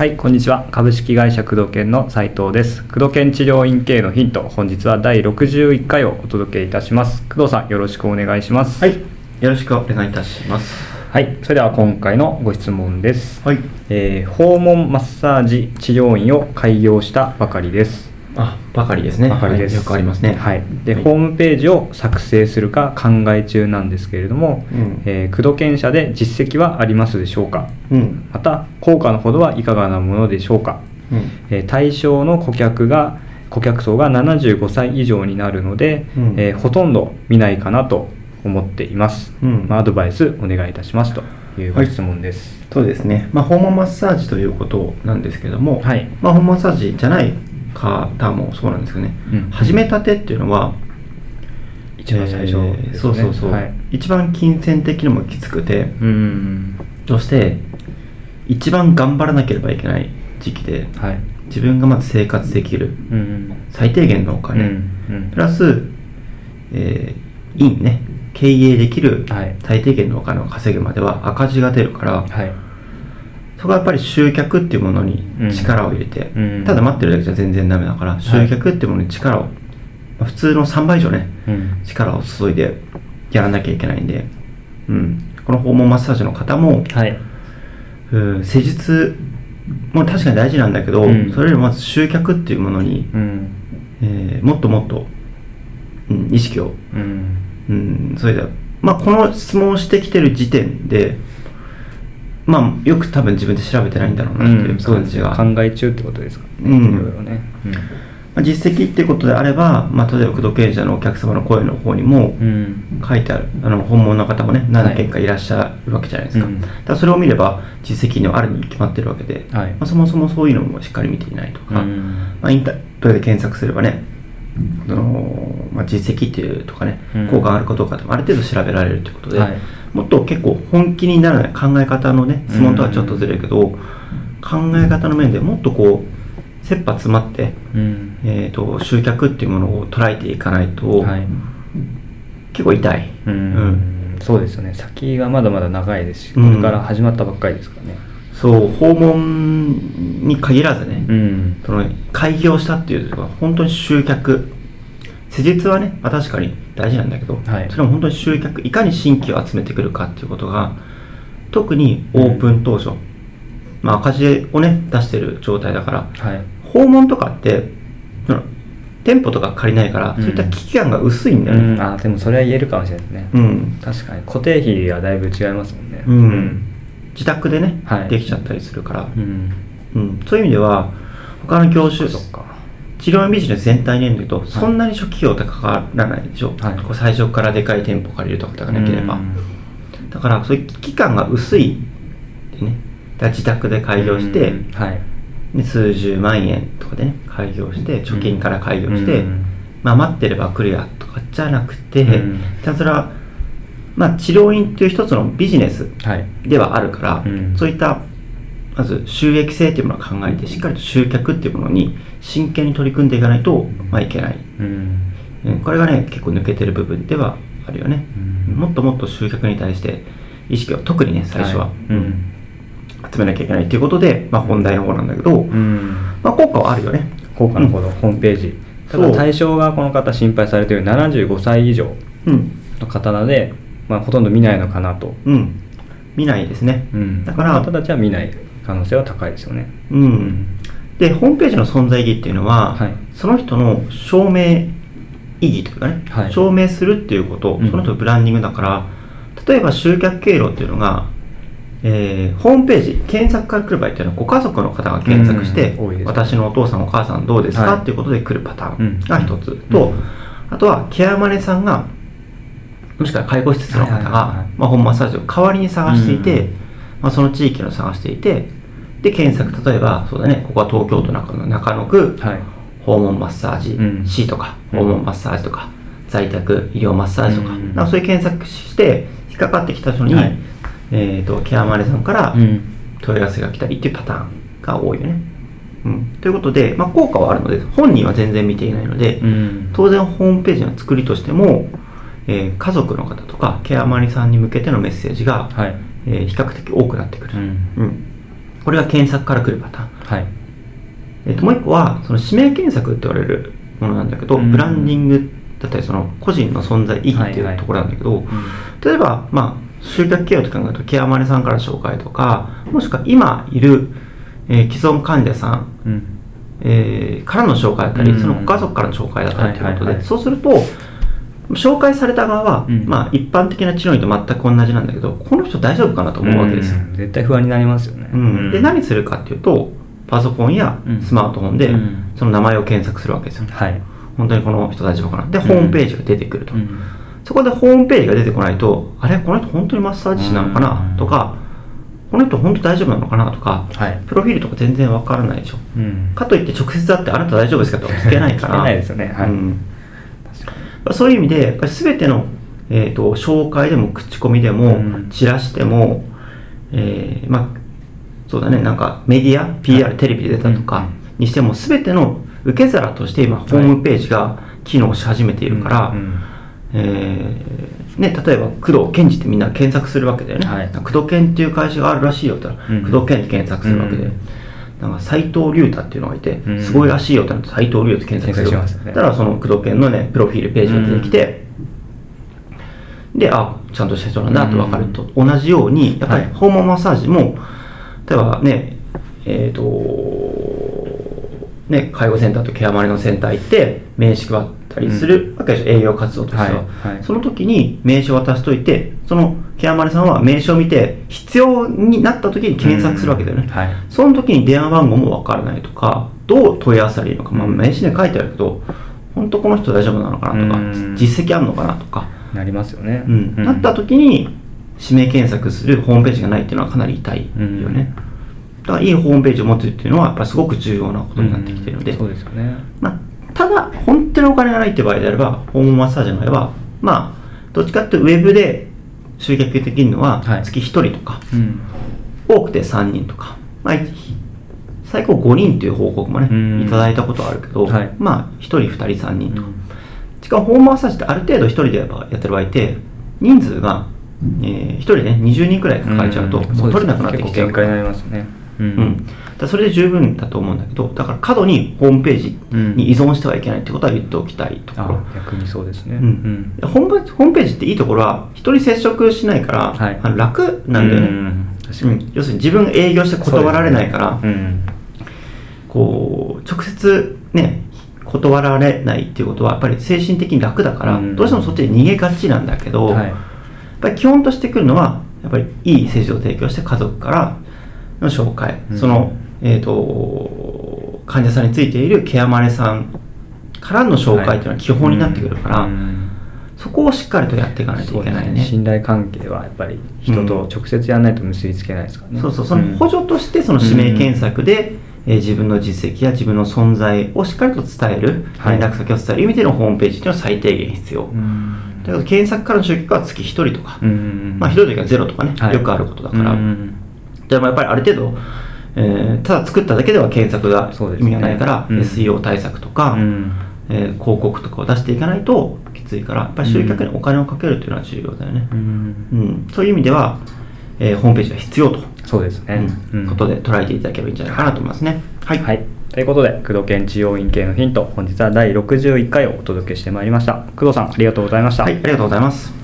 はい、こんにちは。株式会社工藤研の斉藤です。工藤研治療院系のヒント、本日は第61回をお届けいたします。工藤さん、よろしくお願いします。はい、よろしくお願いいたします。はい、それでは今回のご質問です。はい。えー訪問マッサージ治療院を開業したばかりです。あ、ばかりですね。ばかりです、はいよくありますね。はい。で、はいホームページを作成するか考え中なんですけれども、うんえー、工藤研社で実績はありますでしょうか？うん。また、効果のほどはいかがなものでしょうか？うん。えー対象の顧客が顧客層が75歳以上になるので、うんえーほとんど見ないかなと思っています、うんまあ、アドバイスお願いいたしますというご質問です、そうですね。まあ、訪問マッサージということなんですけども、はいまあ、訪問マッサージじゃない方もそうなんですけどね、うん。始めたてっていうのは、一番最初えーそうそうそう、はい。一番金銭的にもきつくて、うん。そして、一番頑張らなければいけない時期で、はい。自分がまず生活できるうん。最低限のお金、うん。うん。プラス、えー、院ね、経営できるはい。最低限のお金を稼ぐまでは赤字が出るから、はいそこはやっぱり集客っていうものに力を入れて、うん。ただ待ってるだけじゃ全然ダメだから、集客っていうものに力を、まあ普通の3倍以上ね、うん。力を注いでやらなきゃいけないんで、うん、この訪問マッサージの方も、はい。うん施術も確かに大事なんだけど、うん。それよりもまず集客っていうものに、うん。えーもっともっと、うん、意識をうん。うん、それで、まあ、この質問をしてきてる時点で、まあ、よく多分自分で調べてないんだろうなっていう感じが、考え中ってことですかね、うん。いろいろね。まあ、実績っていうことであれば、まあ、例えば工藤経営者のお客様の声の方にもうん。書いてある、あの本物の方もね、何件かいらっしゃるわけじゃないですか。うん。だからそれを見れば、実績のあるに決まってるわけで、はい。まあ、そもそもそういうのもしっかり見ていないとか、うん。まあ、インターネットで検索すればね、そのまあ、実績っていうとかね、うん。効果があるかどうかってある程度調べられるということで、はいもっと結構本気にならない考え方のね質問とはちょっとずれるけど、考え方の面でもっとこう切羽詰まって、うん。えー、と集客っていうものを捉えていかないと、はい。結構痛い、うん。そうですよね。先がまだまだ長いですしこうん。れから始まったばっかりですからね。そう訪問に限らずね、うん。その開業したっていうのは本当に集客施術はね、まあ、確かに大事なんだけど、はい。それも本当に集客いかに新規を集めてくるかっていうことが特にオープン当初、まあ、赤字をね出してる状態だからはい。訪問とかって店舗とか借りないから、うん。そういった危機感が薄いんだうよね。ん。あでもそれは言えるかもしれないですね。うん、確かに。固定費はだいぶ違いますもんね。うん。自宅でね、はい。できちゃったりするから、うん。うん、そういう意味では他の業種そっか治療院ビジネス全体で見ると、そんなに初期費用ってかからないでしょ、はい。こう最初からでかい店舗借りるとかがなければ、うん。だからそういう期間が薄いでね自宅で開業して、うん。はい。で数十万円とかでね開業して貯金から開業して、うん。まあ待ってれば来るやとかじゃなくて、うん。ひたすらまあ治療院っていう一つのビジネスはい。ではあるから、うん。そういったまず収益性っていうものを考えてしっかりと集客っていうものに真剣に取り組んでいかないと、まあ、いけない、うん。うん。これがね結構抜けてる部分ではあるよね、うん。もっともっと集客に対して意識を特にね最初は、い。うん。集めなきゃいけないっていうことで、まあ、本題の方なんだけど、うん。まあ、効果はあるよね。効果のほど、ホームページ。ただ対象がこの方心配されている75歳以上うん。の方なので、まあ、ほとんど見ないのかなと、うん。見ないですね、うん、だから方たちは見ない可能性は高いですよね。うん、でホームページの存在意義っていうのは、はい。その人の証明意義というかね、はい。証明するっていうこと、うん。その人のブランディングだから例えば集客経路っていうのが、えーホームページ検索から来る場合っていうのはご家族の方が検索して、うん。多いです私のお父さんお母さんどうですか、はい。っていうことで来るパターンが一つ、うん。と、うん。あとはケアマネさんがもしくは介護施設の方がまあホームマッサージを代わりに探していて、うん。まあ、その地域の探していてで検索例えばそうだねここは東京都中野中野区、はい。訪問マッサージうん。C とか、うん。訪問マッサージとか、在宅医療マッサージとか,、うん。なんかそういう検索して引っかかってきた人に、はい。えー、とケアマネさんからうん。問い合わせが来たりっていうパターンが多いよね。うん、ということで、まあ、効果はあるので本人は全然見ていないので、うん。当然ホームページの作りとしても、えー家族の方とかケアマネさんに向けてのメッセージが、はい。えー比較的多くなってくる、うん。うんこれが検索から来るパターン。はい。えっともう一個はその指名検索って言われるものなんだけど、うん。ブランディングだったりその個人の存在意義ってはいうところなんだけど、うん。例えばまあ集客経営と考えるとケアマネさんから紹介とかもしくは今いる、えー既存患者さん、うん。えーからの紹介だったり、うん。そのご家族からの紹介だったりということで、はいはいはい。そうすると紹介された側は、うん。まあ、一般的な治療院と全く同じなんだけどこの人大丈夫かなと思うわけですよ、うん。絶対不安になりますよね、うん。で何するかっていうとパソコンやうん。スマートフォンでうん。その名前を検索するわけですよ、はい、本当にこの人大丈夫かなでん。ホームページが出てくると、うん。そこでホームページが出てこないとあれこの人本当にマッサージ師なのかな？とかこの人本当大丈夫なのかな？とかはい。プロフィールとか全然わからないでしょ。うん。かといって直接会ってあなた大丈夫ですか？とかつけないから。つけないですよね。はい。うんそういう意味で全ての、えー、と紹介でも口コミでも、うん。チラシでも、えーまあそうだねなんかメディア PR テレビで出たとかにしても全ての受け皿として今ホームページが機能し始めているから、うんうん。えーね、例えば工藤健二ってみんな検索するわけだよね、はい。工藤健っていう会社があるらしいよって言ったら、うん。工藤健って検索するわけで、うんなんか斎藤隆太っていうのがいて、うん。すごいらしいよってなって斎藤隆太って検索するすね。だからその工藤健のねプロフィールページが出てきて、であちゃんとした人なんだと分かると、同じようにやっぱりはい。訪問マッサージも例えばねえっ、とね介護センターとケアマネのセンター行って名刺配ったりするわけでしょ、営業活動としては、はいはい。その時に名刺を渡しといてそのケアマネさんは名刺を見て必要になった時に検索するわけだよね、うん。はい。その時に電話番号もわからないとかどう問い合わせたらいいのか、まあ、うん名刺に書いてあるけど本当この人大丈夫なのかなとか、うん。実績あるのかなとか、なりますよね、うん。なった時に指名検索するホームページがないっていうのはかなり痛いよね、だからいいホームページを持つっていうのはやっぱりすごく重要なことになってきてるので、うん。そうですよね。まあ、ただ本当にお金がないって場合であればホームマッサージの場合はまあどっちかっていうとウェブで集客できるのははい。月1人とか、うん。多くて3人とか、まあ、最高5人という報告もね、うん。いただいたことはあるけど、はい。まあ1人2人3人とか、うん。しかもホームマッサージってある程度1人でやっぱやってる場合って人数が、えー、1人ね20人くらい抱えちゃうと、ん。もう取れなくなってきちゃう限界になりますね。ううん、だからそれで十分だと思うんだけどだから過度にホームページに依存してはいけないってことは言っておきたいところ、あ逆にそうですね。うん。ホームホームページっていいところは人に接触しないから、はい。楽なんだよね、うん確かに。うん。要するに自分が営業して断られないから、うん。こう直接ね断られないっていうことはやっぱり精神的に楽だから、うん。どうしてもそっちに逃げがちなんだけど、はい。やっぱり基本としてくるのはやっぱりいい施術を提供して家族からの紹介、うん。その、えー、と患者さんについているケアマネさんからの紹介っていうのは基本になってくるから、うん。そこをしっかりとやっていかないといけないね。そうです信頼関係はやっぱり人と直接やらないと結びつけないですからね、そうそう。その補助としてその指名検索で、えー自分の実績や自分の存在をしっかりと伝える、はい。連絡先を伝える意味でのホームページっていうのは最低限必要、うん。だけど検索からの集客は月1人とか、うん。まあ1人とかゼロとかね、はい。よくあることだから、うん。でもやっぱりある程度、えーただ作っただけでは検索が意味がないから、うん。SEO 対策とか、うん。えー広告とかを出していかないときついからやっぱり集客にお金をかけるっていうのは重要だよね、うん。うん。そういう意味では、えーホームページが必要と、そうですね、うん。ことで捉えていただければいいんじゃないかなと思いますね。はい、はい。ということで、工藤健治療院系のヒント、本日は第61回をお届けしてまいりました。工藤さん、ありがとうございました。はい、ありがとうございます